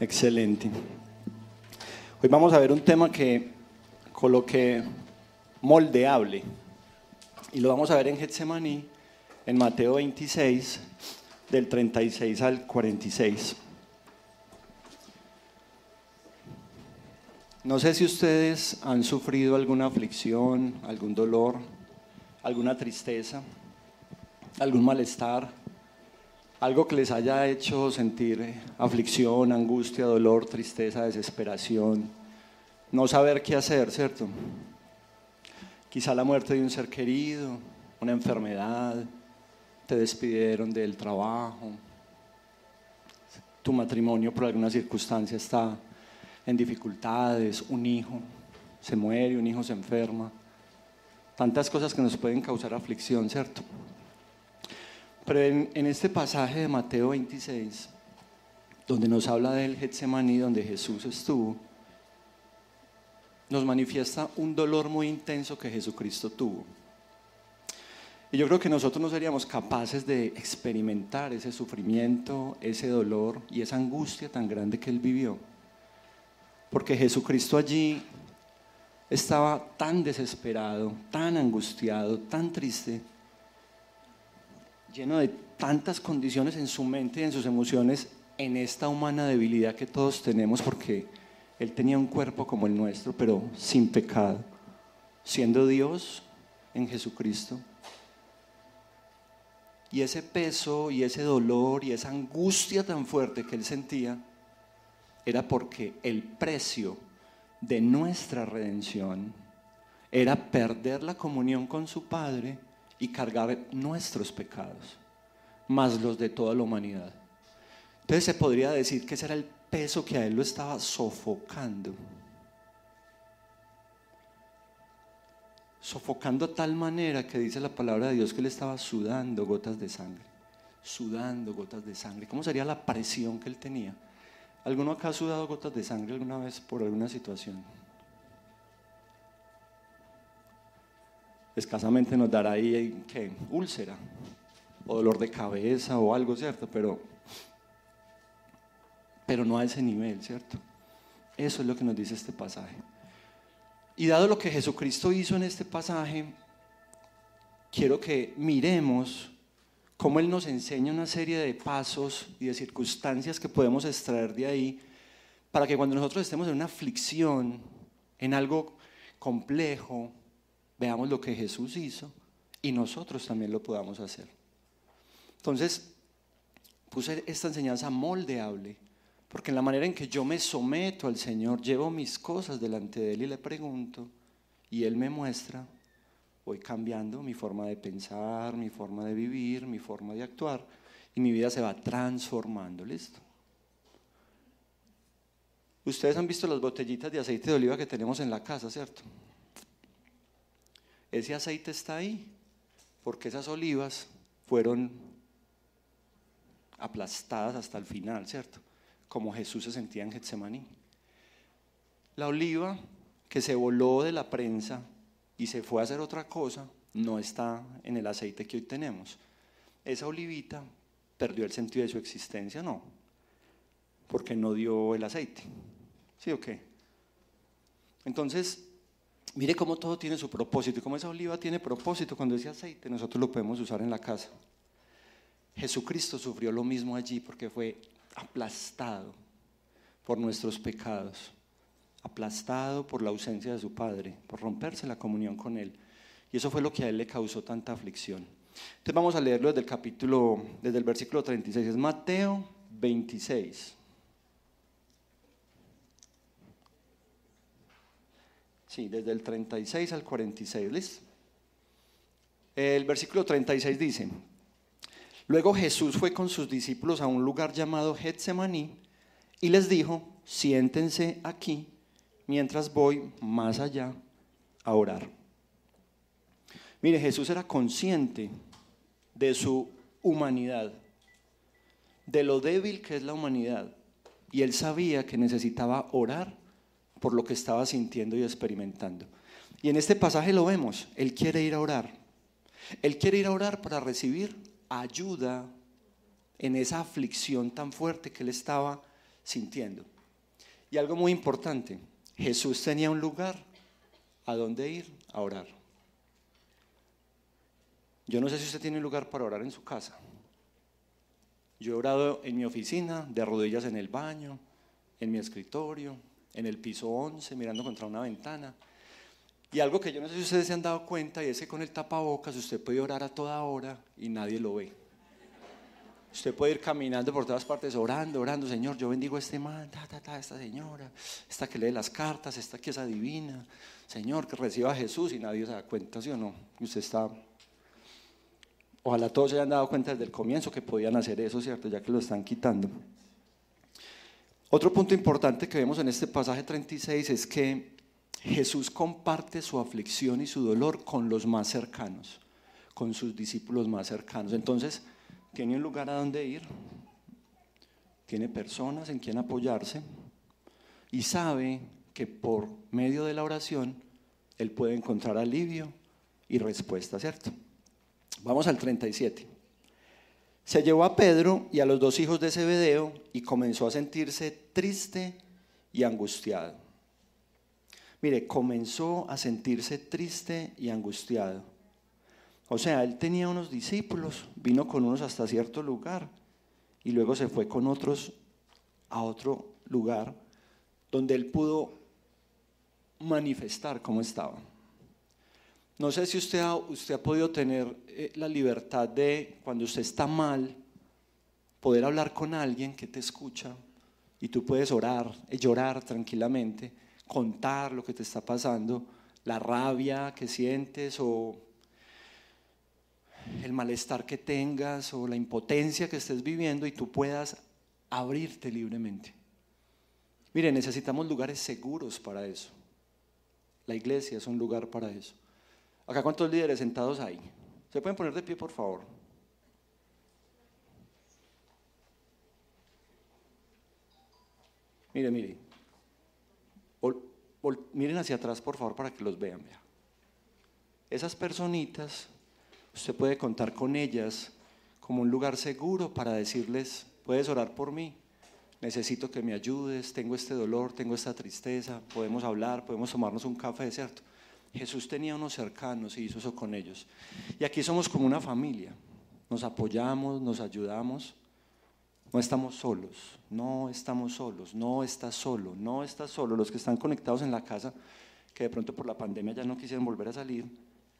Excelente. Hoy vamos a ver un tema que coloqué moldeable y lo vamos a ver en Getsemaní, en Mateo 26, del 36 al 46. No sé si ustedes han sufrido alguna aflicción, algún dolor, alguna tristeza, algún malestar algo que les haya hecho sentir aflicción, angustia, dolor, tristeza, desesperación, no saber qué hacer, ¿cierto? Quizá la muerte de un ser querido, una enfermedad, te despidieron del trabajo, tu matrimonio por alguna circunstancia está en dificultades, un hijo se muere, un hijo se enferma, tantas cosas que nos pueden causar aflicción, ¿cierto? Pero en, este pasaje de Mateo 26, donde nos habla del Getsemaní, donde Jesús estuvo, nos manifiesta un dolor muy intenso que Jesucristo tuvo. Y yo creo que nosotros no seríamos capaces de experimentar ese sufrimiento, ese dolor y esa angustia tan grande que él vivió. Porque Jesucristo allí estaba tan desesperado, tan angustiado, tan triste, lleno de tantas condiciones en su mente y en sus emociones, en esta humana debilidad que todos tenemos, porque Él tenía un cuerpo como el nuestro, pero sin pecado, siendo Dios en Jesucristo. Y ese peso y ese dolor y esa angustia tan fuerte que Él sentía era porque el precio de nuestra redención era perder la comunión con su Padre y cargar nuestros pecados, más los de toda la humanidad. Entonces se podría decir que ese era el peso que a él lo estaba sofocando. Sofocando de tal manera que dice la palabra de Dios que él estaba sudando gotas de sangre. Sudando gotas de sangre. ¿Cómo sería la presión que él tenía? ¿Alguno acá ha sudado gotas de sangre alguna vez por alguna situación? Escasamente nos dará ahí ¿qué? úlcera o dolor de cabeza o algo, ¿cierto? Pero, pero no a ese nivel, ¿cierto? Eso es lo que nos dice este pasaje. Y dado lo que Jesucristo hizo en este pasaje, quiero que miremos cómo Él nos enseña una serie de pasos y de circunstancias que podemos extraer de ahí para que cuando nosotros estemos en una aflicción, en algo complejo, veamos lo que Jesús hizo y nosotros también lo podamos hacer. Entonces, puse esta enseñanza moldeable, porque en la manera en que yo me someto al Señor, llevo mis cosas delante de Él y le pregunto, y Él me muestra, voy cambiando mi forma de pensar, mi forma de vivir, mi forma de actuar, y mi vida se va transformando, ¿listo? Ustedes han visto las botellitas de aceite de oliva que tenemos en la casa, ¿cierto? Ese aceite está ahí porque esas olivas fueron aplastadas hasta el final, ¿cierto? Como Jesús se sentía en Getsemaní. La oliva que se voló de la prensa y se fue a hacer otra cosa, no está en el aceite que hoy tenemos. Esa olivita perdió el sentido de su existencia, no, porque no dio el aceite. ¿Sí o qué? Entonces, Mire cómo todo tiene su propósito y cómo esa oliva tiene propósito cuando ese aceite nosotros lo podemos usar en la casa. Jesucristo sufrió lo mismo allí porque fue aplastado por nuestros pecados, aplastado por la ausencia de su Padre, por romperse la comunión con Él. Y eso fue lo que a Él le causó tanta aflicción. Entonces vamos a leerlo desde el capítulo, desde el versículo 36, es Mateo 26. Sí, desde el 36 al 46. ¿Listo? El versículo 36 dice, luego Jesús fue con sus discípulos a un lugar llamado Getsemaní y les dijo, siéntense aquí mientras voy más allá a orar. Mire, Jesús era consciente de su humanidad, de lo débil que es la humanidad, y él sabía que necesitaba orar por lo que estaba sintiendo y experimentando. Y en este pasaje lo vemos, Él quiere ir a orar. Él quiere ir a orar para recibir ayuda en esa aflicción tan fuerte que Él estaba sintiendo. Y algo muy importante, Jesús tenía un lugar a donde ir a orar. Yo no sé si usted tiene un lugar para orar en su casa. Yo he orado en mi oficina, de rodillas en el baño, en mi escritorio, en el piso 11, mirando contra una ventana. Y algo que yo no sé si ustedes se han dado cuenta, y es que con el tapabocas usted puede orar a toda hora y nadie lo ve. Usted puede ir caminando por todas partes orando, orando, Señor, yo bendigo a este man, ta, ta, ta, esta señora, esta que lee las cartas, esta que es adivina, Señor, que reciba a Jesús y nadie se da cuenta, ¿sí o no? usted está... Ojalá todos se hayan dado cuenta desde el comienzo que podían hacer eso, ¿cierto? Ya que lo están quitando. Otro punto importante que vemos en este pasaje 36 es que Jesús comparte su aflicción y su dolor con los más cercanos, con sus discípulos más cercanos. Entonces, tiene un lugar a donde ir, tiene personas en quien apoyarse y sabe que por medio de la oración él puede encontrar alivio y respuesta, ¿cierto? Vamos al 37. Se llevó a Pedro y a los dos hijos de Zebedeo y comenzó a sentirse triste y angustiado. Mire, comenzó a sentirse triste y angustiado. O sea, él tenía unos discípulos, vino con unos hasta cierto lugar y luego se fue con otros a otro lugar donde él pudo manifestar cómo estaba. No sé si usted ha, usted ha podido tener eh, la libertad de, cuando usted está mal, poder hablar con alguien que te escucha y tú puedes orar, eh, llorar tranquilamente, contar lo que te está pasando, la rabia que sientes o el malestar que tengas o la impotencia que estés viviendo y tú puedas abrirte libremente. Mire, necesitamos lugares seguros para eso. La iglesia es un lugar para eso. Acá, ¿cuántos líderes sentados hay? ¿Se pueden poner de pie, por favor? Mire, mire. miren hacia atrás, por favor, para que los vean. Vea. Esas personitas Usted puede contar con ellas como un lugar seguro para decirles, puedes orar por mí, necesito que me ayudes, tengo este dolor, tengo esta tristeza, podemos hablar, podemos tomarnos un café, ¿cierto? Jesús tenía unos cercanos y hizo eso con ellos. Y aquí somos como una familia, nos apoyamos, nos ayudamos, no estamos solos, no estamos solos, no estás solo, no estás solo. Los que están conectados en la casa, que de pronto por la pandemia ya no quisieron volver a salir,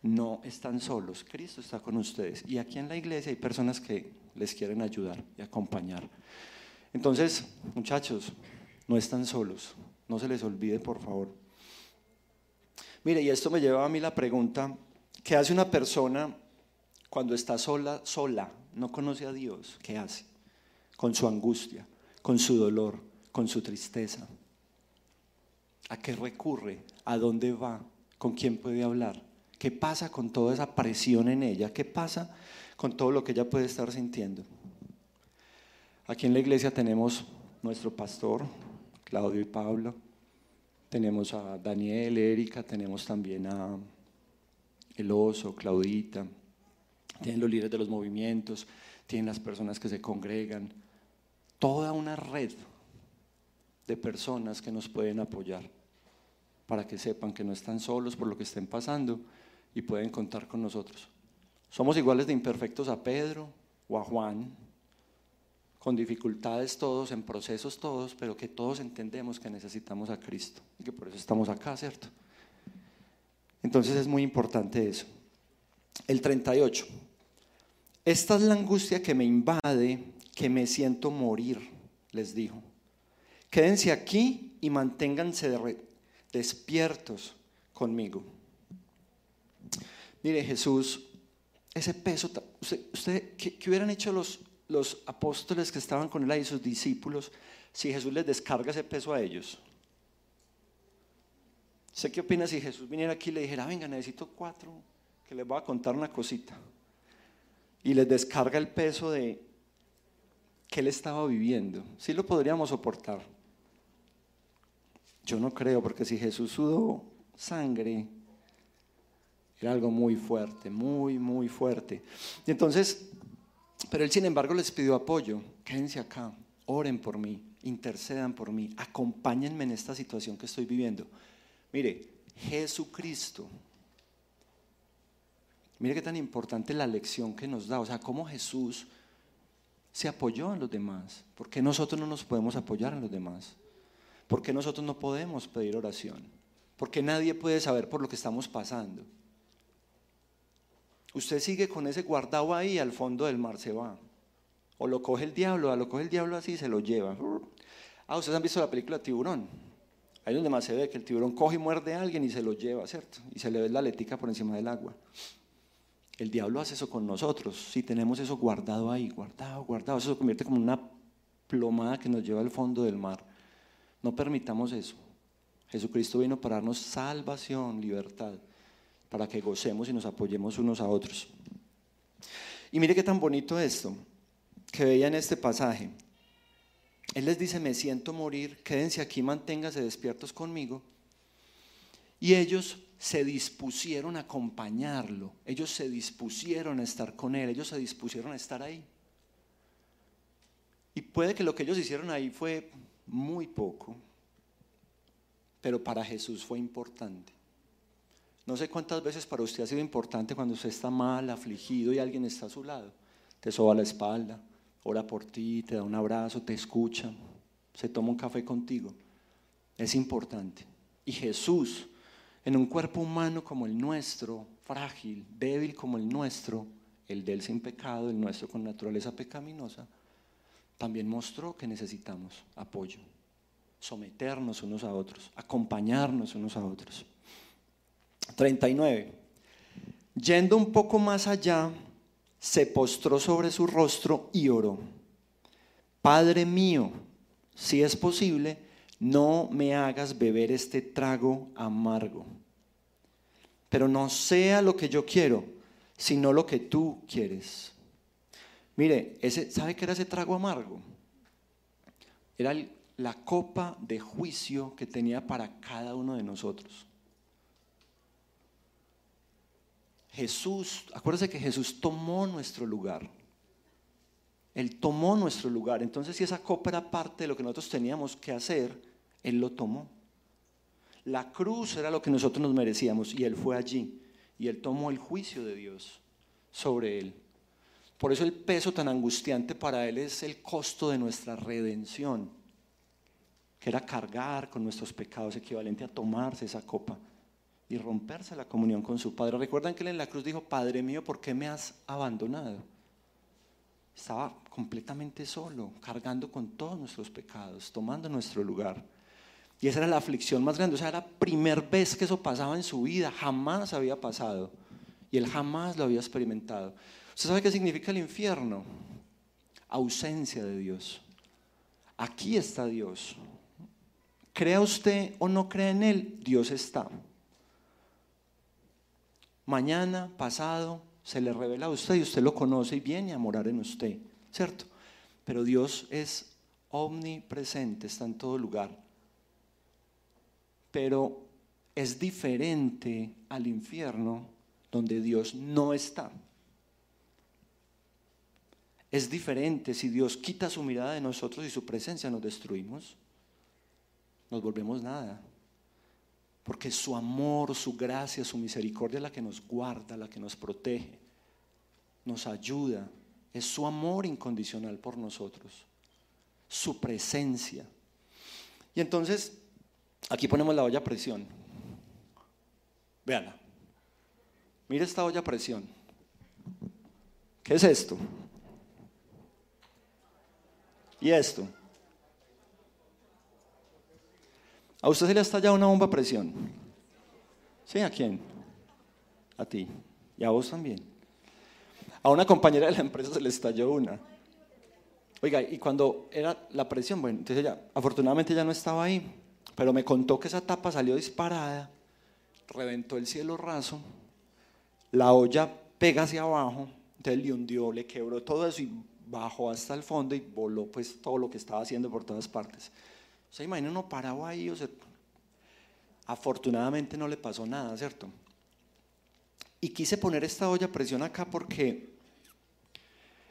no están solos, Cristo está con ustedes. Y aquí en la iglesia hay personas que les quieren ayudar y acompañar. Entonces, muchachos, no están solos, no se les olvide, por favor. Mire, y esto me lleva a mí la pregunta, ¿qué hace una persona cuando está sola, sola, no conoce a Dios? ¿Qué hace? Con su angustia, con su dolor, con su tristeza. ¿A qué recurre? ¿A dónde va? ¿Con quién puede hablar? ¿Qué pasa con toda esa presión en ella? ¿Qué pasa con todo lo que ella puede estar sintiendo? Aquí en la iglesia tenemos nuestro pastor, Claudio y Pablo. Tenemos a Daniel, Erika, tenemos también a El Oso, Claudita. Tienen los líderes de los movimientos, tienen las personas que se congregan. Toda una red de personas que nos pueden apoyar para que sepan que no están solos por lo que estén pasando y pueden contar con nosotros. Somos iguales de imperfectos a Pedro o a Juan, con dificultades todos, en procesos todos, pero que todos entendemos que necesitamos a Cristo y que por eso estamos acá, ¿cierto? Entonces es muy importante eso. El 38. Esta es la angustia que me invade, que me siento morir, les dijo. Quédense aquí y manténganse despiertos conmigo. Mire, Jesús, ese peso, usted, ¿qué, hubieran hecho los, los apóstoles que estaban con él ahí, sus discípulos, si Jesús les descarga ese peso a ellos? ¿Sé qué opina si Jesús viniera aquí y le dijera, venga, necesito cuatro, que les voy a contar una cosita? Y les descarga el peso de que él estaba viviendo. Sí lo podríamos soportar. Yo no creo, porque si Jesús sudó sangre, era algo muy fuerte, muy, muy fuerte. Y entonces, pero él sin embargo les pidió apoyo. Quédense acá, oren por mí, intercedan por mí, acompáñenme en esta situación que estoy viviendo. Mire, Jesucristo, mire qué tan importante la lección que nos da, o sea, cómo Jesús se apoyó en los demás. ¿Por qué nosotros no nos podemos apoyar en los demás? ¿Por qué nosotros no podemos pedir oración? ¿Por qué nadie puede saber por lo que estamos pasando? Usted sigue con ese guardado ahí al fondo del mar se va. O lo coge el diablo, lo coge el diablo así y se lo lleva. Ah, ustedes han visto la película Tiburón. Ahí es donde más se ve que el tiburón coge y muerde a alguien y se lo lleva, ¿cierto? Y se le ve la letica por encima del agua. El diablo hace eso con nosotros. Si tenemos eso guardado ahí, guardado, guardado, eso se convierte como una plomada que nos lleva al fondo del mar. No permitamos eso. Jesucristo vino para darnos salvación, libertad, para que gocemos y nos apoyemos unos a otros. Y mire qué tan bonito esto que veía en este pasaje. Él les dice, me siento morir, quédense aquí, manténganse despiertos conmigo. Y ellos se dispusieron a acompañarlo, ellos se dispusieron a estar con él, ellos se dispusieron a estar ahí. Y puede que lo que ellos hicieron ahí fue muy poco, pero para Jesús fue importante. No sé cuántas veces para usted ha sido importante cuando usted está mal, afligido y alguien está a su lado. Te soba la espalda, ora por ti, te da un abrazo, te escucha, se toma un café contigo. Es importante. Y Jesús en un cuerpo humano como el nuestro, frágil, débil como el nuestro, el de él sin pecado, el nuestro con naturaleza pecaminosa, también mostró que necesitamos apoyo, someternos unos a otros, acompañarnos unos a otros. 39. Yendo un poco más allá, se postró sobre su rostro y oró. Padre mío, si es posible, no me hagas beber este trago amargo. Pero no sea lo que yo quiero, sino lo que tú quieres. Mire, ese, ¿sabe qué era ese trago amargo? Era la copa de juicio que tenía para cada uno de nosotros. Jesús, acuérdese que Jesús tomó nuestro lugar. Él tomó nuestro lugar. Entonces, si esa copa era parte de lo que nosotros teníamos que hacer, él lo tomó. La cruz era lo que nosotros nos merecíamos y Él fue allí y Él tomó el juicio de Dios sobre Él. Por eso el peso tan angustiante para Él es el costo de nuestra redención, que era cargar con nuestros pecados, equivalente a tomarse esa copa y romperse la comunión con su Padre. Recuerdan que Él en la cruz dijo, Padre mío, ¿por qué me has abandonado? Estaba completamente solo, cargando con todos nuestros pecados, tomando nuestro lugar. Y esa era la aflicción más grande. O sea, era la primera vez que eso pasaba en su vida. Jamás había pasado. Y él jamás lo había experimentado. ¿Usted sabe qué significa el infierno? Ausencia de Dios. Aquí está Dios. Crea usted o no crea en Él, Dios está. Mañana, pasado, se le revela a usted y usted lo conoce y viene a morar en usted, ¿cierto? Pero Dios es omnipresente, está en todo lugar pero es diferente al infierno donde Dios no está. Es diferente si Dios quita su mirada de nosotros y su presencia nos destruimos, nos volvemos nada. Porque su amor, su gracia, su misericordia es la que nos guarda, la que nos protege, nos ayuda. Es su amor incondicional por nosotros, su presencia. Y entonces Aquí ponemos la olla a presión. Veanla. Mira esta olla a presión. ¿Qué es esto? ¿Y esto? ¿A usted se le ha estallado una bomba a presión? ¿Sí? ¿A quién? A ti. Y a vos también. A una compañera de la empresa se le estalló una. Oiga, y cuando era la presión, bueno, entonces ella, afortunadamente ya no estaba ahí, pero me contó que esa tapa salió disparada, reventó el cielo raso, la olla pega hacia abajo, entonces le hundió, le quebró todo eso y bajó hasta el fondo y voló pues todo lo que estaba haciendo por todas partes. O sea, imagina uno parado ahí, o sea, afortunadamente no le pasó nada, ¿cierto? Y quise poner esta olla a presión acá porque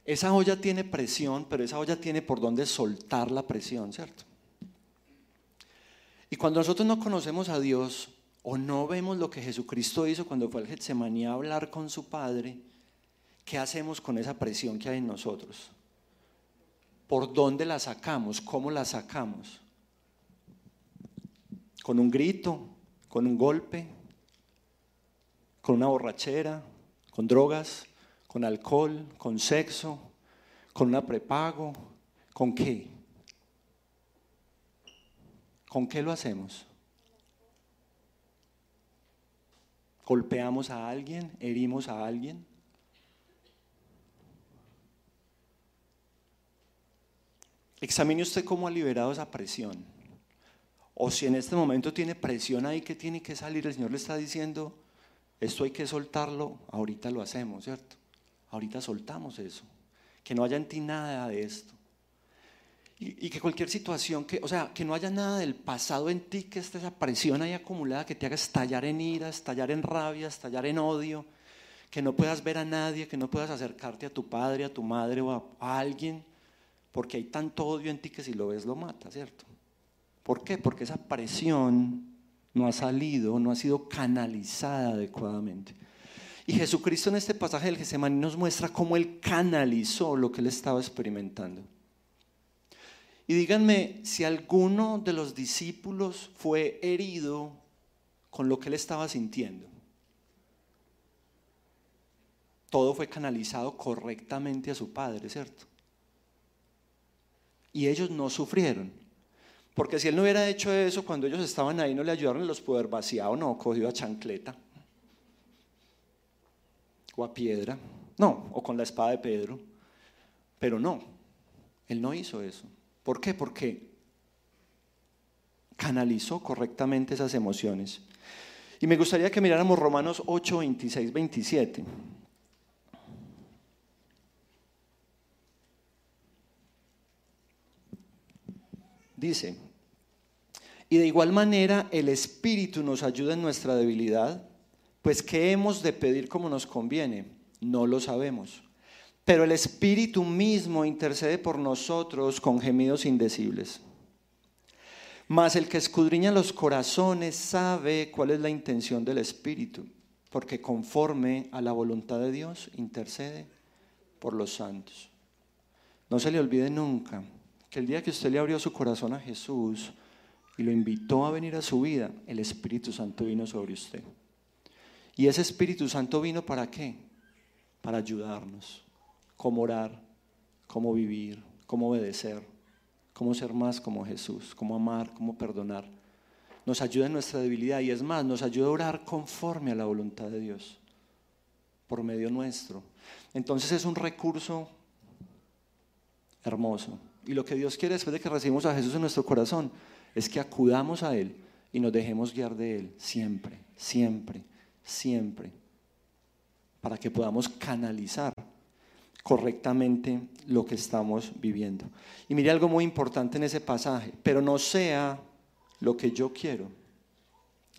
esa olla tiene presión, pero esa olla tiene por dónde soltar la presión, ¿cierto? Y cuando nosotros no conocemos a Dios o no vemos lo que Jesucristo hizo cuando fue al Getsemaní a hablar con su Padre, ¿qué hacemos con esa presión que hay en nosotros? ¿Por dónde la sacamos? ¿Cómo la sacamos? ¿Con un grito? ¿Con un golpe? ¿Con una borrachera? ¿Con drogas? ¿Con alcohol? ¿Con sexo? ¿Con una prepago? ¿Con qué? ¿Con qué lo hacemos? ¿Golpeamos a alguien? ¿Herimos a alguien? Examine usted cómo ha liberado esa presión. O si en este momento tiene presión ahí que tiene que salir, el Señor le está diciendo, esto hay que soltarlo, ahorita lo hacemos, ¿cierto? Ahorita soltamos eso. Que no haya en ti nada de esto. Y, que cualquier situación, que, o sea, que no haya nada del pasado en ti, que esté esa presión ahí acumulada, que te haga estallar en ira, estallar en rabia, estallar en odio, que no puedas ver a nadie, que no puedas acercarte a tu padre, a tu madre o a, alguien, porque hay tanto odio en ti que si lo ves lo mata, ¿cierto? ¿Por qué? Porque esa presión no ha salido, no ha sido canalizada adecuadamente. Y Jesucristo en este pasaje del Getsemaní nos muestra cómo Él canalizó lo que Él estaba experimentando. Y díganme si alguno de los discípulos fue herido con lo que él estaba sintiendo. Todo fue canalizado correctamente a su padre, ¿cierto? Y ellos no sufrieron. Porque si él no hubiera hecho eso, cuando ellos estaban ahí, no le ayudaron, los poder vaciado, no, cogido a chancleta. O a piedra. No, o con la espada de Pedro. Pero no, él no hizo eso. ¿Por qué? Porque canalizó correctamente esas emociones. Y me gustaría que miráramos Romanos 8, 26, 27. Dice, y de igual manera el Espíritu nos ayuda en nuestra debilidad, pues ¿qué hemos de pedir como nos conviene? No lo sabemos pero el Espíritu mismo intercede por nosotros con gemidos indecibles. Mas el que escudriña los corazones sabe cuál es la intención del Espíritu, porque conforme a la voluntad de Dios intercede por los santos. No se le olvide nunca que el día que usted le abrió su corazón a Jesús y lo invitó a venir a su vida, el Espíritu Santo vino sobre usted. ¿Y ese Espíritu Santo vino para qué? Para ayudarnos cómo orar, cómo vivir, cómo obedecer, cómo ser más como Jesús, cómo amar, cómo perdonar. Nos ayuda en nuestra debilidad y es más, nos ayuda a orar conforme a la voluntad de Dios, por medio nuestro. Entonces es un recurso hermoso. Y lo que Dios quiere después de que recibimos a Jesús en nuestro corazón es que acudamos a Él y nos dejemos guiar de Él siempre, siempre, siempre, para que podamos canalizar correctamente lo que estamos viviendo. Y mire algo muy importante en ese pasaje, pero no sea lo que yo quiero,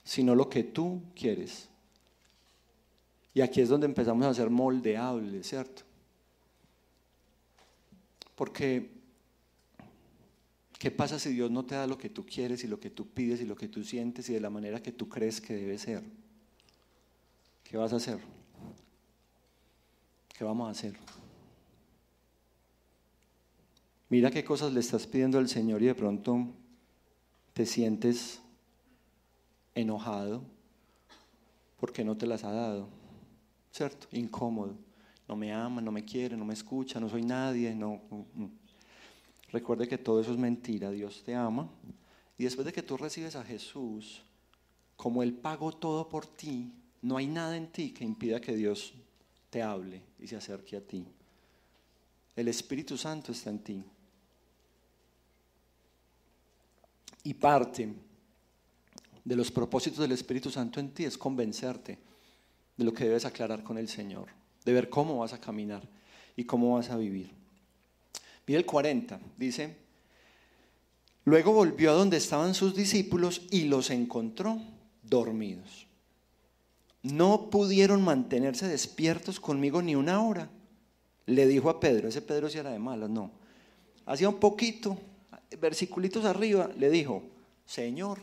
sino lo que tú quieres. Y aquí es donde empezamos a ser moldeables, ¿cierto? Porque, ¿qué pasa si Dios no te da lo que tú quieres y lo que tú pides y lo que tú sientes y de la manera que tú crees que debe ser? ¿Qué vas a hacer? ¿Qué vamos a hacer? Mira qué cosas le estás pidiendo al Señor y de pronto te sientes enojado porque no te las ha dado, ¿cierto? Incómodo. No me ama, no me quiere, no me escucha, no soy nadie. No. Mm, mm. Recuerde que todo eso es mentira. Dios te ama. Y después de que tú recibes a Jesús, como Él pagó todo por ti, no hay nada en ti que impida que Dios te hable y se acerque a ti. El Espíritu Santo está en ti. Y parte de los propósitos del Espíritu Santo en ti es convencerte de lo que debes aclarar con el Señor, de ver cómo vas a caminar y cómo vas a vivir. Mira el 40, dice, luego volvió a donde estaban sus discípulos y los encontró dormidos. No pudieron mantenerse despiertos conmigo ni una hora. le dijo a Pedro, ese Pedro sí era de malas, no. Hacía un poquito, versiculitos arriba, le dijo, Señor,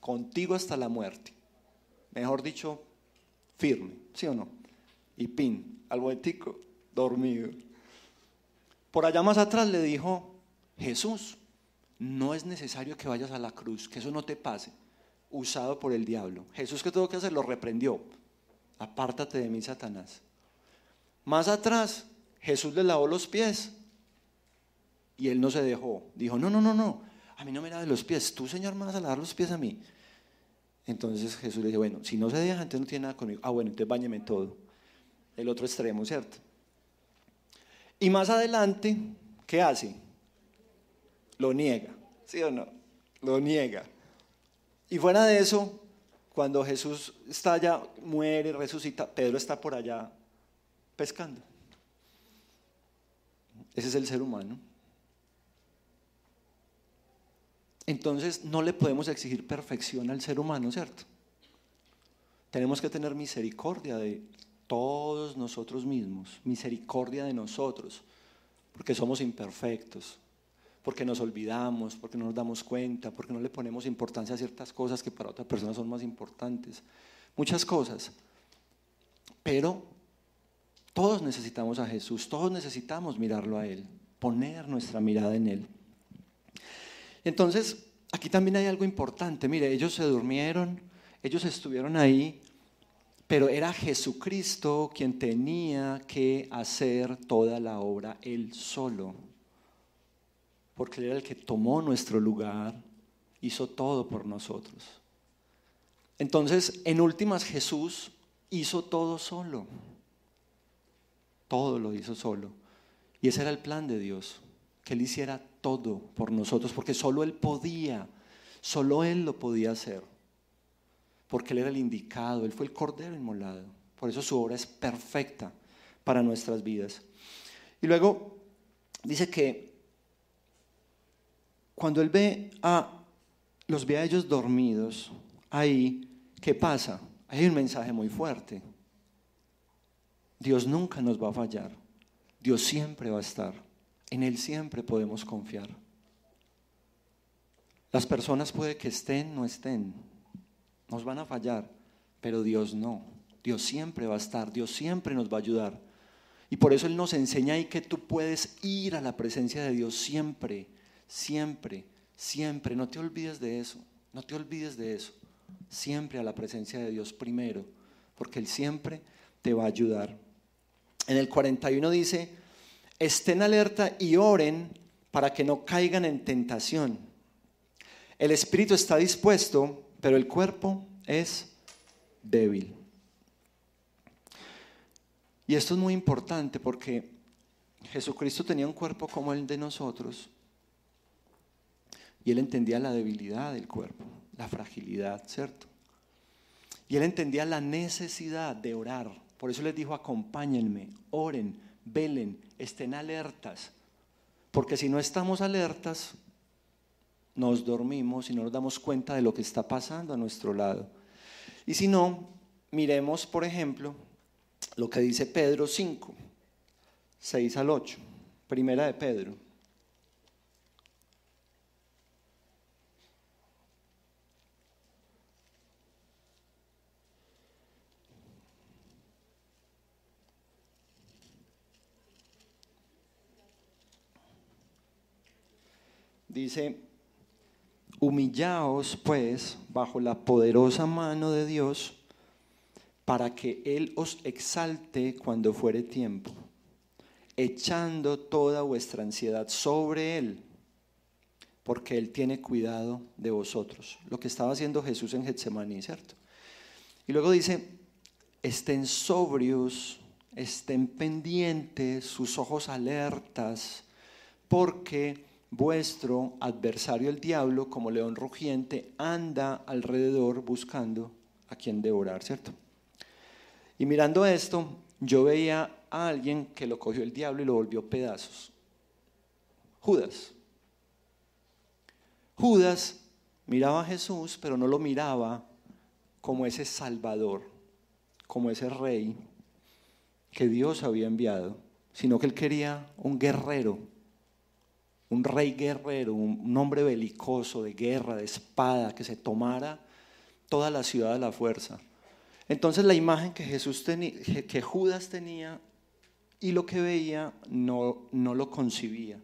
contigo hasta la muerte. Mejor dicho, firme, ¿sí o no? Y pin, al boetico, dormido. Por allá más atrás le dijo, Jesús, no es necesario que vayas a la cruz, que eso no te pase, usado por el diablo. Jesús que tuvo que hacer lo reprendió. Apártate de mí, Satanás. Más atrás, Jesús le lavó los pies y él no se dejó. Dijo, no, no, no, no, a mí no me laves los pies, tú, Señor, me vas a lavar los pies a mí. Entonces Jesús le dijo, bueno, si no se deja, entonces no tiene nada conmigo. Ah, bueno, entonces bañeme todo. El otro extremo, ¿cierto? Y más adelante, ¿qué hace? Lo niega, ¿sí o no? Lo niega. Y fuera de eso, cuando Jesús está allá, muere, resucita, Pedro está por allá pescando. Ese es el ser humano. Entonces no le podemos exigir perfección al ser humano, ¿cierto? Tenemos que tener misericordia de todos nosotros mismos, misericordia de nosotros, porque somos imperfectos, porque nos olvidamos, porque no nos damos cuenta, porque no le ponemos importancia a ciertas cosas que para otras personas son más importantes. Muchas cosas. Pero todos necesitamos a Jesús, todos necesitamos mirarlo a Él, poner nuestra mirada en Él. Entonces, aquí también hay algo importante. Mire, ellos se durmieron, ellos estuvieron ahí, pero era Jesucristo quien tenía que hacer toda la obra Él solo porque era el que tomó nuestro lugar, hizo todo por nosotros. Entonces, en últimas, Jesús hizo todo solo. Todo lo hizo solo. Y ese era el plan de Dios, que Él hiciera todo por nosotros, porque solo Él podía, solo Él lo podía hacer, porque Él era el indicado, Él fue el cordero inmolado. Por eso su obra es perfecta para nuestras vidas. Y luego dice que cuando él ve a los ve a ellos dormidos, ahí, ¿qué pasa? Hay un mensaje muy fuerte. Dios nunca nos va a fallar. Dios siempre va a estar. En Él siempre podemos confiar. Las personas puede que estén, no estén. Nos van a fallar, pero Dios no. Dios siempre va a estar. Dios siempre nos va a ayudar. Y por eso Él nos enseña ahí que tú puedes ir a la presencia de Dios siempre Siempre, siempre, no te olvides de eso, no te olvides de eso. Siempre a la presencia de Dios primero, porque Él siempre te va a ayudar. En el 41 dice, estén alerta y oren para que no caigan en tentación. El espíritu está dispuesto, pero el cuerpo es débil. Y esto es muy importante porque Jesucristo tenía un cuerpo como el de nosotros, y él entendía la debilidad del cuerpo, la fragilidad, ¿cierto? Y él entendía la necesidad de orar. Por eso les dijo, acompáñenme, oren, velen, estén alertas. Porque si no estamos alertas, nos dormimos y no nos damos cuenta de lo que está pasando a nuestro lado. Y si no, miremos, por ejemplo, lo que dice Pedro 5, 6 al 8, primera de Pedro. Dice, humillaos pues bajo la poderosa mano de Dios para que Él os exalte cuando fuere tiempo, echando toda vuestra ansiedad sobre Él, porque Él tiene cuidado de vosotros. Lo que estaba haciendo Jesús en Getsemaní, ¿cierto? Y luego dice, estén sobrios, estén pendientes, sus ojos alertas, porque vuestro adversario el diablo, como león rugiente, anda alrededor buscando a quien devorar, ¿cierto? Y mirando esto, yo veía a alguien que lo cogió el diablo y lo volvió pedazos. Judas. Judas miraba a Jesús, pero no lo miraba como ese Salvador, como ese rey que Dios había enviado. sino que él quería un guerrero, un rey guerrero, un, hombre belicoso, de guerra, de espada, que se tomara toda la ciudad a la fuerza. Entonces la imagen que, Jesús que Judas tenía y lo que veía no, no lo concibía,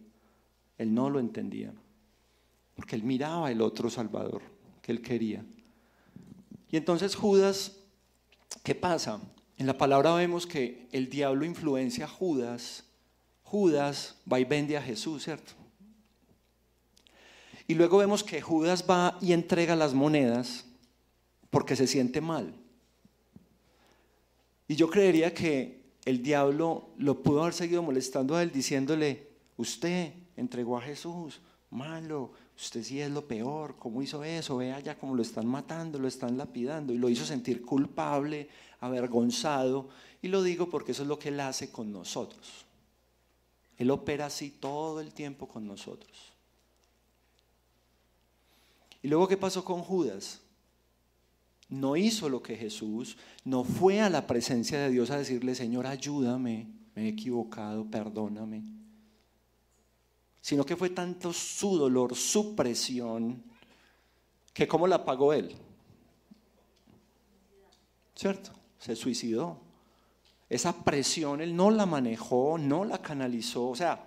él no lo entendía, porque él miraba el otro Salvador que él quería. Y entonces Judas, ¿qué pasa? En la palabra vemos que el diablo influencia a Judas, Judas va y vende a Jesús, ¿cierto? Y luego vemos que Judas va y entrega las monedas porque se siente mal. Y yo creería que el diablo lo pudo haber seguido molestando a él diciéndole, usted entregó a Jesús, malo, usted sí es lo peor, ¿cómo hizo eso? Vea ya cómo lo están matando, lo están lapidando. Y lo hizo sentir culpable, avergonzado. Y lo digo porque eso es lo que él hace con nosotros. Él opera así todo el tiempo con nosotros. ¿Y luego qué pasó con Judas? No hizo lo que Jesús, no fue a la presencia de Dios a decirle, Señor, ayúdame, me he equivocado, perdóname. Sino que fue tanto su dolor, su presión, que ¿cómo la pagó él? ¿Cierto? Se suicidó. Esa presión él no la manejó, no la canalizó. O sea,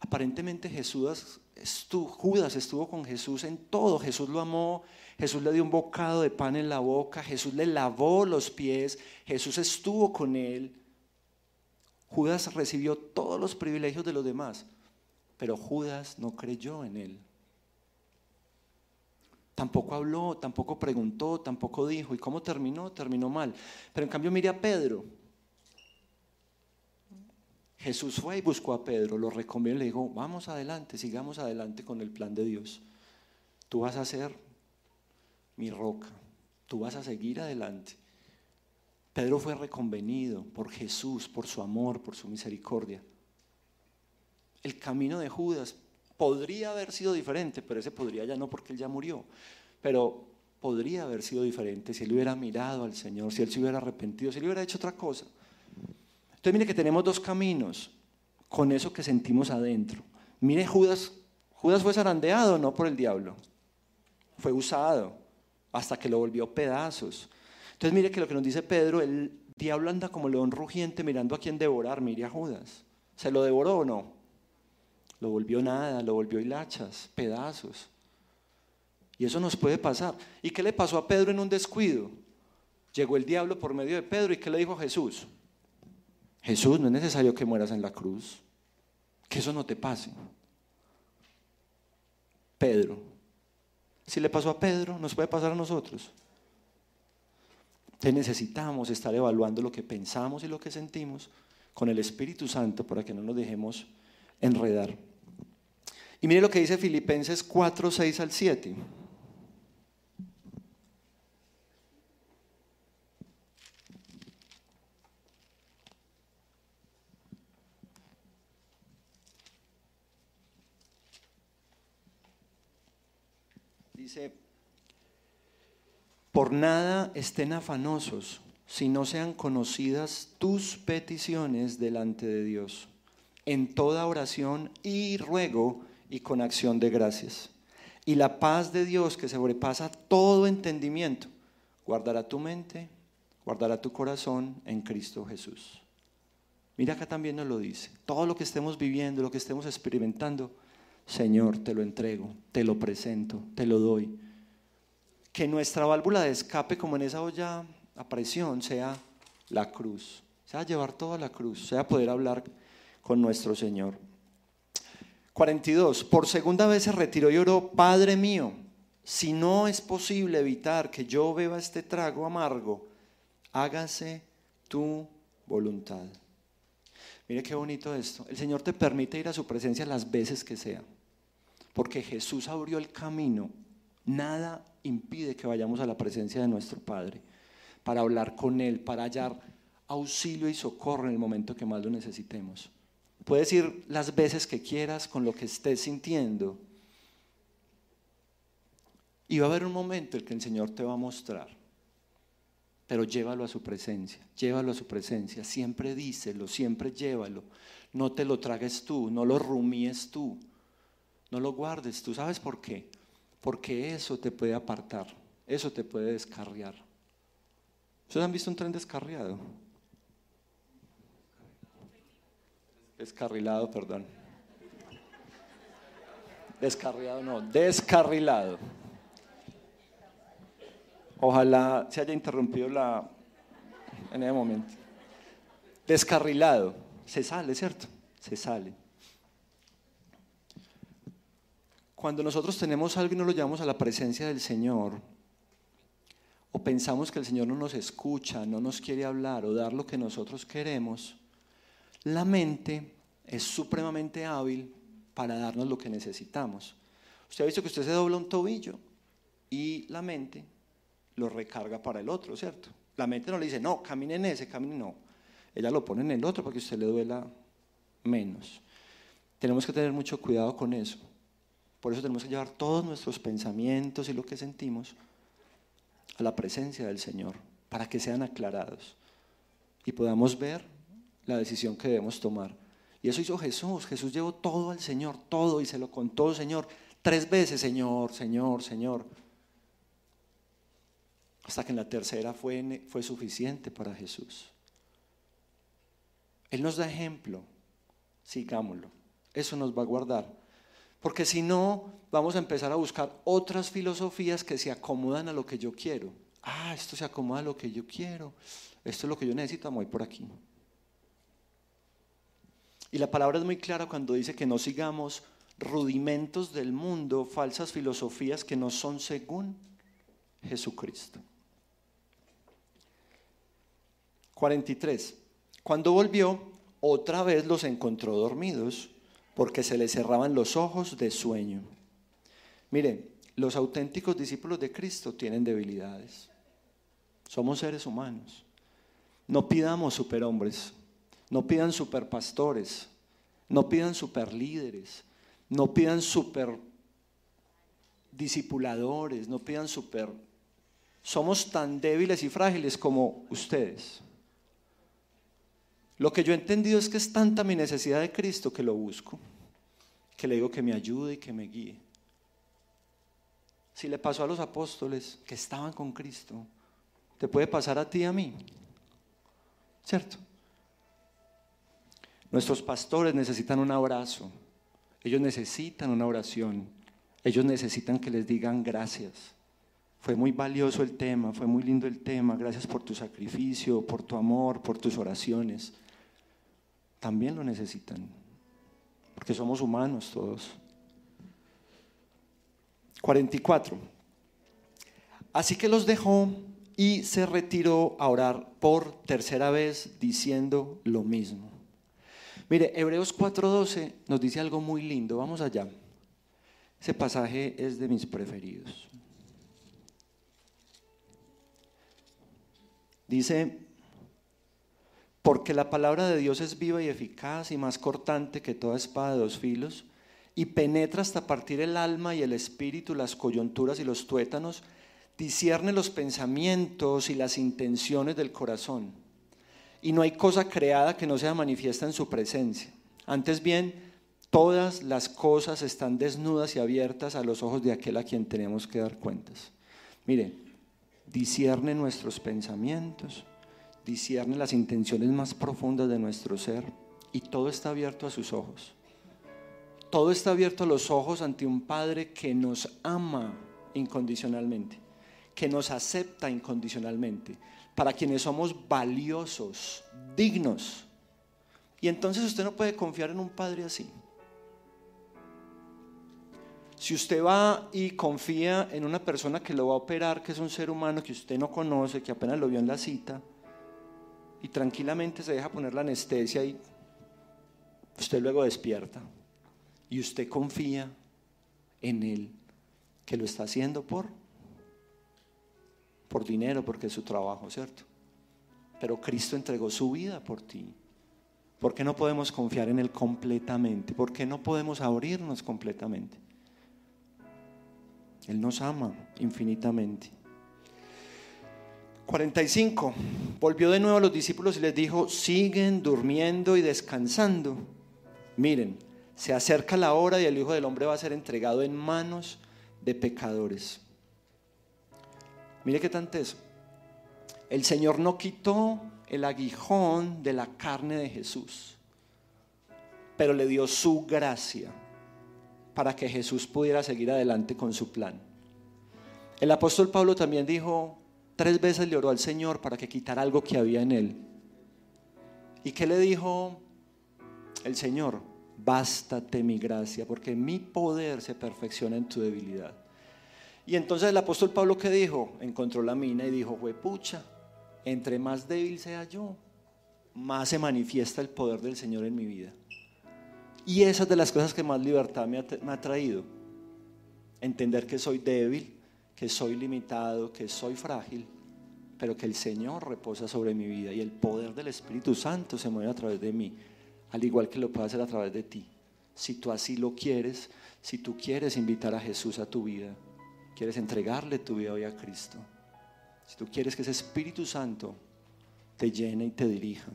aparentemente Jesús Judas estuvo con Jesús en todo. Jesús lo amó, Jesús le dio un bocado de pan en la boca, Jesús le lavó los pies, Jesús estuvo con él. Judas recibió todos los privilegios de los demás, pero Judas no creyó en él. Tampoco habló, tampoco preguntó, tampoco dijo. ¿Y cómo terminó? Terminó mal. Pero en cambio mire a Pedro. Jesús fue y buscó a Pedro, lo recomendó y le dijo, vamos adelante, sigamos adelante con el plan de Dios. Tú vas a ser mi roca, tú vas a seguir adelante. Pedro fue reconvenido por Jesús, por su amor, por su misericordia. El camino de Judas podría haber sido diferente, pero ese podría ya no porque él ya murió. Pero podría haber sido diferente si él hubiera mirado al Señor, si él se hubiera arrepentido, si él hubiera hecho otra cosa. Entonces mire que tenemos dos caminos con eso que sentimos adentro. Mire Judas, Judas fue zarandeado no por el diablo, fue usado hasta que lo volvió pedazos. Entonces mire que lo que nos dice Pedro, el diablo anda como león rugiente mirando a quién devorar, mire a Judas. ¿Se lo devoró o no? Lo volvió nada, lo volvió hilachas, pedazos. Y eso nos puede pasar. ¿Y qué le pasó a Pedro en un descuido? Llegó el diablo por medio de Pedro y ¿qué le dijo Jesús? Jesús, no es necesario que mueras en la cruz, que eso no te pase. Pedro, si le pasó a Pedro, nos puede pasar a nosotros. Entonces necesitamos estar evaluando lo que pensamos y lo que sentimos con el Espíritu Santo para que no nos dejemos enredar. Y mire lo que dice Filipenses 4, 6 al 7. Por nada estén afanosos si no sean conocidas tus peticiones delante de Dios, en toda oración y ruego y con acción de gracias. Y la paz de Dios que sobrepasa todo entendimiento, guardará tu mente, guardará tu corazón en Cristo Jesús. Mira acá también nos lo dice. Todo lo que estemos viviendo, lo que estemos experimentando, Señor, te lo entrego, te lo presento, te lo doy. Que nuestra válvula de escape, como en esa olla a presión, sea la cruz, sea llevar toda la cruz, sea poder hablar con nuestro Señor. 42. Por segunda vez se retiró y oró, Padre mío, si no es posible evitar que yo beba este trago amargo, hágase tu voluntad. Mire qué bonito esto. El Señor te permite ir a su presencia las veces que sea porque Jesús abrió el camino, nada impide que vayamos a la presencia de nuestro Padre para hablar con Él, para hallar auxilio y socorro en el momento que más lo necesitemos. Puedes ir las veces que quieras con lo que estés sintiendo. Y va a haber un momento en que el Señor te va a mostrar. pero llévalo a su presencia, llévalo a su presencia, siempre díselo, siempre llévalo. No te lo tragues tú, no lo rumíes tú, no lo guardes tú. ¿Sabes por qué? Porque eso te puede apartar, eso te puede descarriar. ¿Ustedes han visto un tren descarriado? Descarrilado, perdón. Descarriado no, descarrilado. Ojalá se haya interrumpido la en ese momento. Descarrilado, se sale, ¿cierto? Se sale. Cuando nosotros tenemos algo y no lo llevamos a la presencia del Señor, o pensamos que el Señor no nos escucha, no nos quiere hablar o dar lo que nosotros queremos, la mente es supremamente hábil para darnos lo que necesitamos. Usted ha visto que usted se dobla un tobillo y la mente lo recarga para el otro, ¿cierto? La mente no le dice, no, camine en ese, camine, no. Ella lo pone en el otro para que usted le duela menos. Tenemos que tener mucho cuidado con eso. Por eso tenemos que llevar todos nuestros pensamientos y lo que sentimos a la presencia del Señor, para que sean aclarados y podamos ver la decisión que debemos tomar. Y eso hizo Jesús. Jesús llevó todo al Señor, todo, y se lo contó, Señor, tres veces, Señor, Señor, Señor. Hasta que en la tercera fue, fue suficiente para Jesús. Él nos da ejemplo, sigámoslo. Eso nos va a guardar. Porque si no, vamos a empezar a buscar otras filosofías que se acomodan a lo que yo quiero. Ah, esto se acomoda a lo que yo quiero. Esto es lo que yo necesito, voy por aquí. Y la palabra es muy clara cuando dice que no sigamos rudimentos del mundo, falsas filosofías que no son según Jesucristo. 43. Cuando volvió, otra vez los encontró dormidos porque se les cerraban los ojos de sueño. Miren, los auténticos discípulos de Cristo tienen debilidades. Somos seres humanos. No pidamos superhombres, no pidan superpastores, no pidan superlíderes, no pidan super discipuladores, no pidan super... Somos tan débiles y frágiles como ustedes. Lo que yo he entendido es que es tanta mi necesidad de Cristo que lo busco, que le digo que me ayude y que me guíe. Si le pasó a los apóstoles que estaban con Cristo, te puede pasar a ti y a mí. ¿Cierto? Nuestros pastores necesitan un abrazo, ellos necesitan una oración, ellos necesitan que les digan gracias. Fue muy valioso el tema, fue muy lindo el tema, gracias por tu sacrificio, por tu amor, por tus oraciones también lo necesitan, porque somos humanos todos. 44. Así que los dejó y se retiró a orar por tercera vez diciendo lo mismo. Mire, Hebreos 4:12 nos dice algo muy lindo. Vamos allá. Ese pasaje es de mis preferidos. Dice, porque la palabra de Dios es viva y eficaz y más cortante que toda espada de dos filos, y penetra hasta partir el alma y el espíritu, las coyunturas y los tuétanos, discierne los pensamientos y las intenciones del corazón. Y no hay cosa creada que no sea manifiesta en su presencia. Antes bien, todas las cosas están desnudas y abiertas a los ojos de aquel a quien tenemos que dar cuentas. Mire, discierne nuestros pensamientos discierne las intenciones más profundas de nuestro ser y todo está abierto a sus ojos. Todo está abierto a los ojos ante un Padre que nos ama incondicionalmente, que nos acepta incondicionalmente, para quienes somos valiosos, dignos. Y entonces usted no puede confiar en un Padre así. Si usted va y confía en una persona que lo va a operar, que es un ser humano que usted no conoce, que apenas lo vio en la cita, y tranquilamente se deja poner la anestesia y usted luego despierta y usted confía en él que lo está haciendo por por dinero porque es su trabajo, ¿cierto? Pero Cristo entregó su vida por ti. ¿Por qué no podemos confiar en él completamente? ¿Por qué no podemos abrirnos completamente? Él nos ama infinitamente. 45. Volvió de nuevo a los discípulos y les dijo, siguen durmiendo y descansando. Miren, se acerca la hora y el Hijo del Hombre va a ser entregado en manos de pecadores. Mire qué tanto es. El Señor no quitó el aguijón de la carne de Jesús, pero le dio su gracia para que Jesús pudiera seguir adelante con su plan. El apóstol Pablo también dijo, tres veces le oró al Señor para que quitara algo que había en él. ¿Y qué le dijo el Señor? Bástate mi gracia, porque mi poder se perfecciona en tu debilidad. Y entonces el apóstol Pablo ¿qué dijo? Encontró la mina y dijo, pucha, entre más débil sea yo, más se manifiesta el poder del Señor en mi vida. Y esa es de las cosas que más libertad me ha, me ha traído. Entender que soy débil, que soy limitado, que soy frágil, pero que el Señor reposa sobre mi vida y el poder del Espíritu Santo se mueve a través de mí, al igual que lo puede hacer a través de ti. Si tú así lo quieres, si tú quieres invitar a Jesús a tu vida, quieres entregarle tu vida hoy a Cristo, si tú quieres que ese Espíritu Santo te llene y te dirija.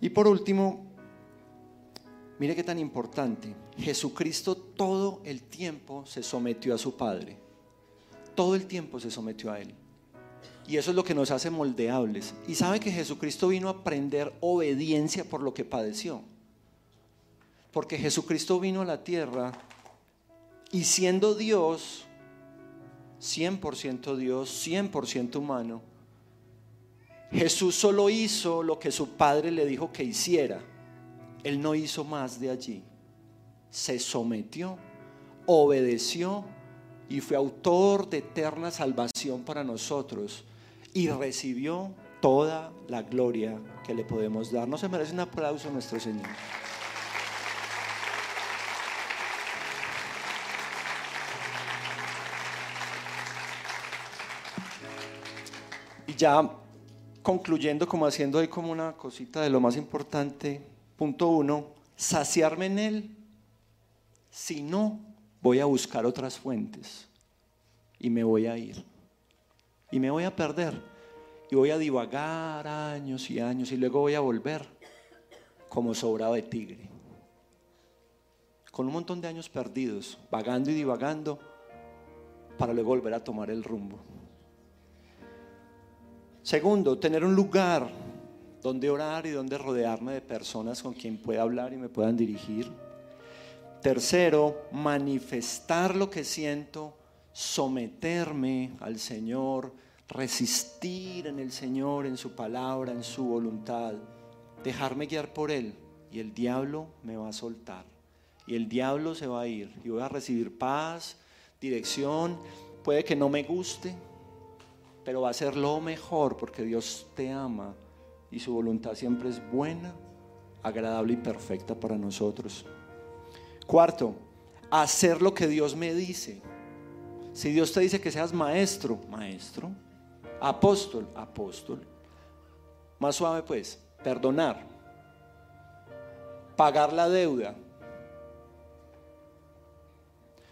Y por último, Mire qué tan importante. Jesucristo todo el tiempo se sometió a su Padre. Todo el tiempo se sometió a Él. Y eso es lo que nos hace moldeables. Y sabe que Jesucristo vino a aprender obediencia por lo que padeció. Porque Jesucristo vino a la tierra y siendo Dios, 100% Dios, 100% humano, Jesús solo hizo lo que su Padre le dijo que hiciera. Él no hizo más de allí. Se sometió, obedeció y fue autor de eterna salvación para nosotros y recibió toda la gloria que le podemos dar. ¿No se merece un aplauso a nuestro Señor? Y ya concluyendo, como haciendo ahí como una cosita de lo más importante, Punto uno, saciarme en Él. Si no, voy a buscar otras fuentes y me voy a ir. Y me voy a perder. Y voy a divagar años y años y luego voy a volver como sobrado de tigre. Con un montón de años perdidos, vagando y divagando para luego volver a tomar el rumbo. Segundo, tener un lugar donde orar y donde rodearme de personas con quien pueda hablar y me puedan dirigir. Tercero, manifestar lo que siento, someterme al Señor, resistir en el Señor, en su palabra, en su voluntad, dejarme guiar por Él y el diablo me va a soltar y el diablo se va a ir y voy a recibir paz, dirección, puede que no me guste, pero va a ser lo mejor porque Dios te ama y su voluntad siempre es buena, agradable y perfecta para nosotros. Cuarto, hacer lo que Dios me dice. Si Dios te dice que seas maestro, maestro, apóstol, apóstol. Más suave pues, perdonar, pagar la deuda,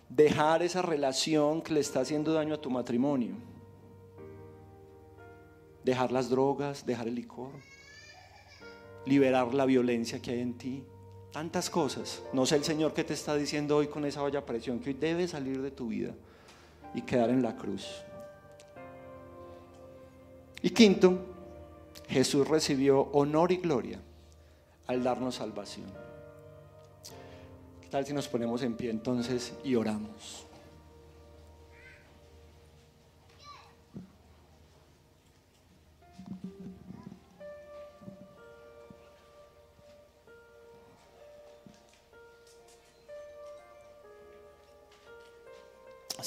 dejar esa relación que le está haciendo daño a tu matrimonio dejar las drogas, dejar el licor, liberar la violencia que hay en ti, tantas cosas. No sé el Señor que te está diciendo hoy con esa olla presión que hoy debe salir de tu vida y quedar en la cruz. Y quinto, Jesús recibió honor y gloria al darnos salvación. ¿Qué tal si nos ponemos en pie entonces y oramos?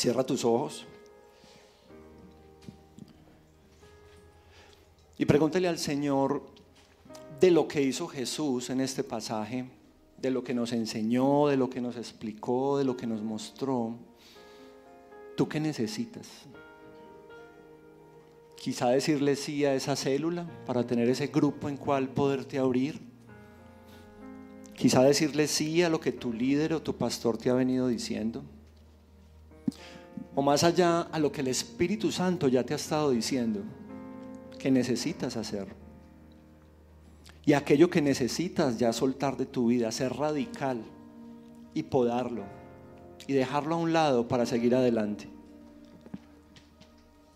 Cierra tus ojos. Y pregúntale al Señor de lo que hizo Jesús en este pasaje, de lo que nos enseñó, de lo que nos explicó, de lo que nos mostró. ¿Tú qué necesitas? Quizá decirle sí a esa célula para tener ese grupo en cual poderte abrir. Quizá decirle sí a lo que tu líder o tu pastor te ha venido diciendo. O más allá a lo que el Espíritu Santo ya te ha estado diciendo que necesitas hacer. Y aquello que necesitas ya soltar de tu vida, ser radical y podarlo y dejarlo a un lado para seguir adelante.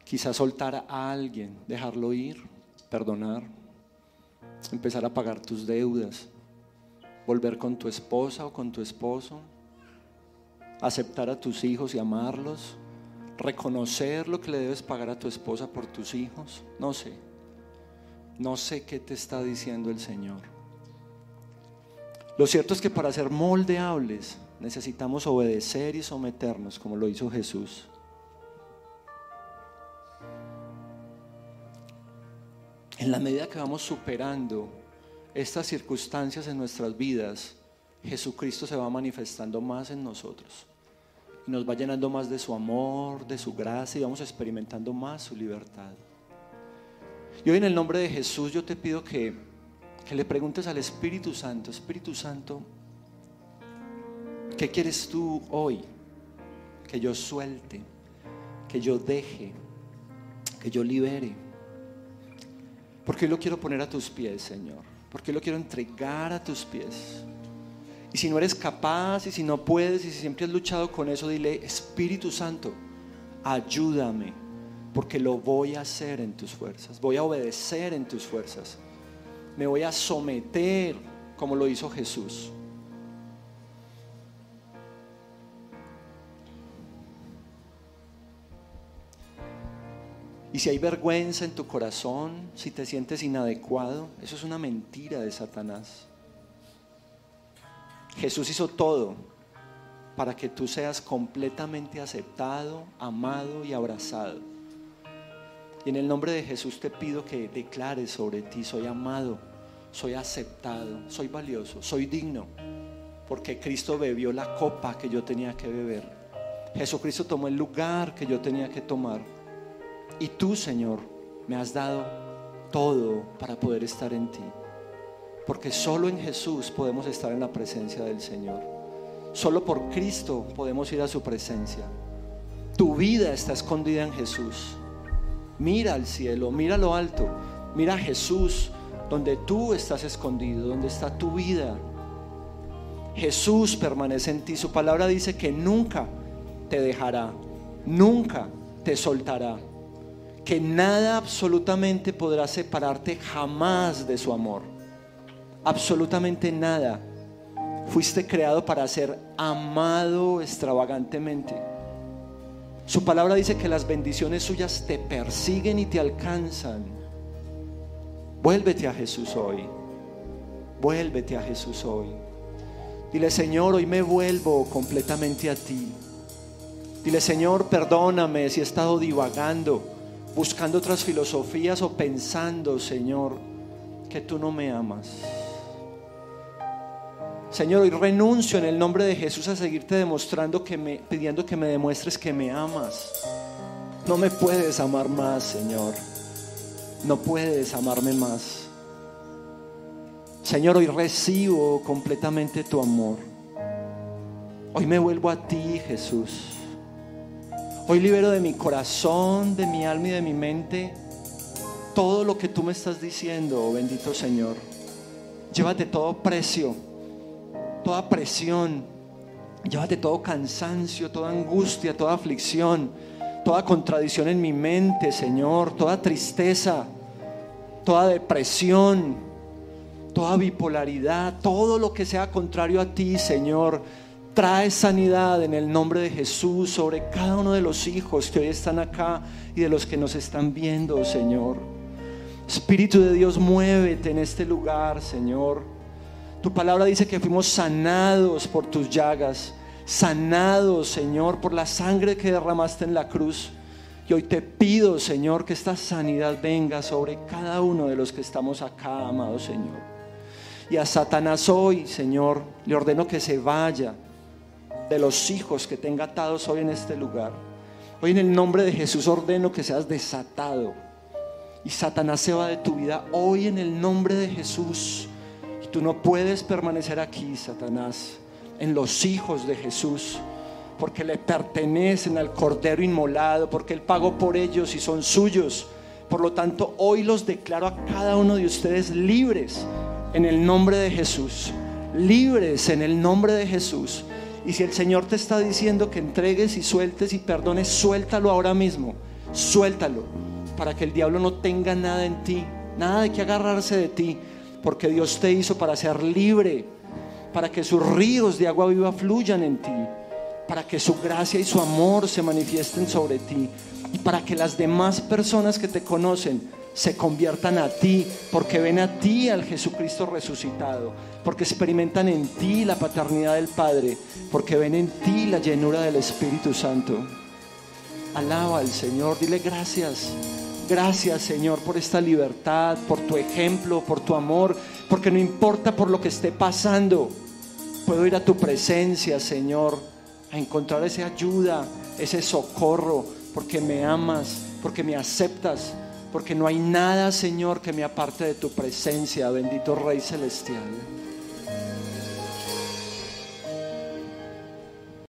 Quizás soltar a alguien, dejarlo ir, perdonar, empezar a pagar tus deudas, volver con tu esposa o con tu esposo, aceptar a tus hijos y amarlos, reconocer lo que le debes pagar a tu esposa por tus hijos, no sé. No sé qué te está diciendo el Señor. Lo cierto es que para ser moldeables necesitamos obedecer y someternos como lo hizo Jesús. En la medida que vamos superando estas circunstancias en nuestras vidas, Jesucristo se va manifestando más en nosotros y nos va llenando más de su amor, de su gracia y vamos experimentando más su libertad. Y hoy en el nombre de Jesús yo te pido que, que le preguntes al Espíritu Santo, Espíritu Santo, ¿qué quieres tú hoy? Que yo suelte, que yo deje, que yo libere. Porque hoy lo quiero poner a tus pies, Señor. Porque hoy lo quiero entregar a tus pies. Y si no eres capaz y si no puedes y si siempre has luchado con eso, dile, Espíritu Santo, ayúdame, porque lo voy a hacer en tus fuerzas, voy a obedecer en tus fuerzas, me voy a someter como lo hizo Jesús. Y si hay vergüenza en tu corazón, si te sientes inadecuado, eso es una mentira de Satanás. Jesús hizo todo para que tú seas completamente aceptado, amado y abrazado. Y en el nombre de Jesús te pido que declares sobre ti, soy amado, soy aceptado, soy valioso, soy digno, porque Cristo bebió la copa que yo tenía que beber. Jesucristo tomó el lugar que yo tenía que tomar y tú, Señor, me has dado todo para poder estar en ti. Porque solo en Jesús podemos estar en la presencia del Señor. Solo por Cristo podemos ir a su presencia. Tu vida está escondida en Jesús. Mira al cielo, mira lo alto, mira a Jesús donde tú estás escondido, donde está tu vida. Jesús permanece en ti. Su palabra dice que nunca te dejará, nunca te soltará que nada absolutamente podrá separarte jamás de su amor. Absolutamente nada. Fuiste creado para ser amado extravagantemente. Su palabra dice que las bendiciones suyas te persiguen y te alcanzan. Vuélvete a Jesús hoy. Vuélvete a Jesús hoy. Dile, Señor, hoy me vuelvo completamente a ti. Dile, Señor, perdóname si he estado divagando buscando otras filosofías o pensando, Señor, que tú no me amas. Señor, hoy renuncio en el nombre de Jesús a seguirte demostrando que me, pidiendo que me demuestres que me amas. No me puedes amar más, Señor. No puedes amarme más. Señor, hoy recibo completamente tu amor. Hoy me vuelvo a ti, Jesús. Hoy libero de mi corazón, de mi alma y de mi mente todo lo que tú me estás diciendo, bendito Señor. Llévate todo precio, toda presión, llévate todo cansancio, toda angustia, toda aflicción, toda contradicción en mi mente, Señor, toda tristeza, toda depresión, toda bipolaridad, todo lo que sea contrario a ti, Señor Trae sanidad en el nombre de Jesús sobre cada uno de los hijos que hoy están acá y de los que nos están viendo, Señor. Espíritu de Dios, muévete en este lugar, Señor. Tu palabra dice que fuimos sanados por tus llagas, sanados, Señor, por la sangre que derramaste en la cruz. Y hoy te pido, Señor, que esta sanidad venga sobre cada uno de los que estamos acá, amado Señor. Y a Satanás hoy, Señor, le ordeno que se vaya de los hijos que tenga atados hoy en este lugar. Hoy en el nombre de Jesús ordeno que seas desatado. Y Satanás se va de tu vida hoy en el nombre de Jesús. Y tú no puedes permanecer aquí, Satanás, en los hijos de Jesús. porque le pertenecen al Cordero inmolado, porque Él pagó por ellos y son suyos. Por lo tanto, hoy los declaro a cada uno de ustedes libres en el nombre de Jesús. Libres en el nombre de Jesús. Y si el Señor te está diciendo que entregues y sueltes y perdones, suéltalo ahora mismo. Suéltalo para que el diablo no tenga nada en ti, nada de que agarrarse de ti, porque Dios te hizo para ser libre, para que sus ríos de agua viva fluyan en ti, para que su gracia y su amor se manifiesten sobre ti y para que las demás personas que te conocen se conviertan a ti, porque ven a ti al Jesucristo resucitado, porque experimentan en ti la paternidad del Padre, porque ven en ti la llenura del Espíritu Santo. Alaba al Señor, dile gracias. Gracias Señor por esta libertad, por tu ejemplo, por tu amor, porque no importa por lo que esté pasando, puedo ir a tu presencia Señor, a encontrar esa ayuda, ese socorro, porque me amas, porque me aceptas, porque no hay nada, Señor, que me aparte de tu presencia, bendito Rey Celestial.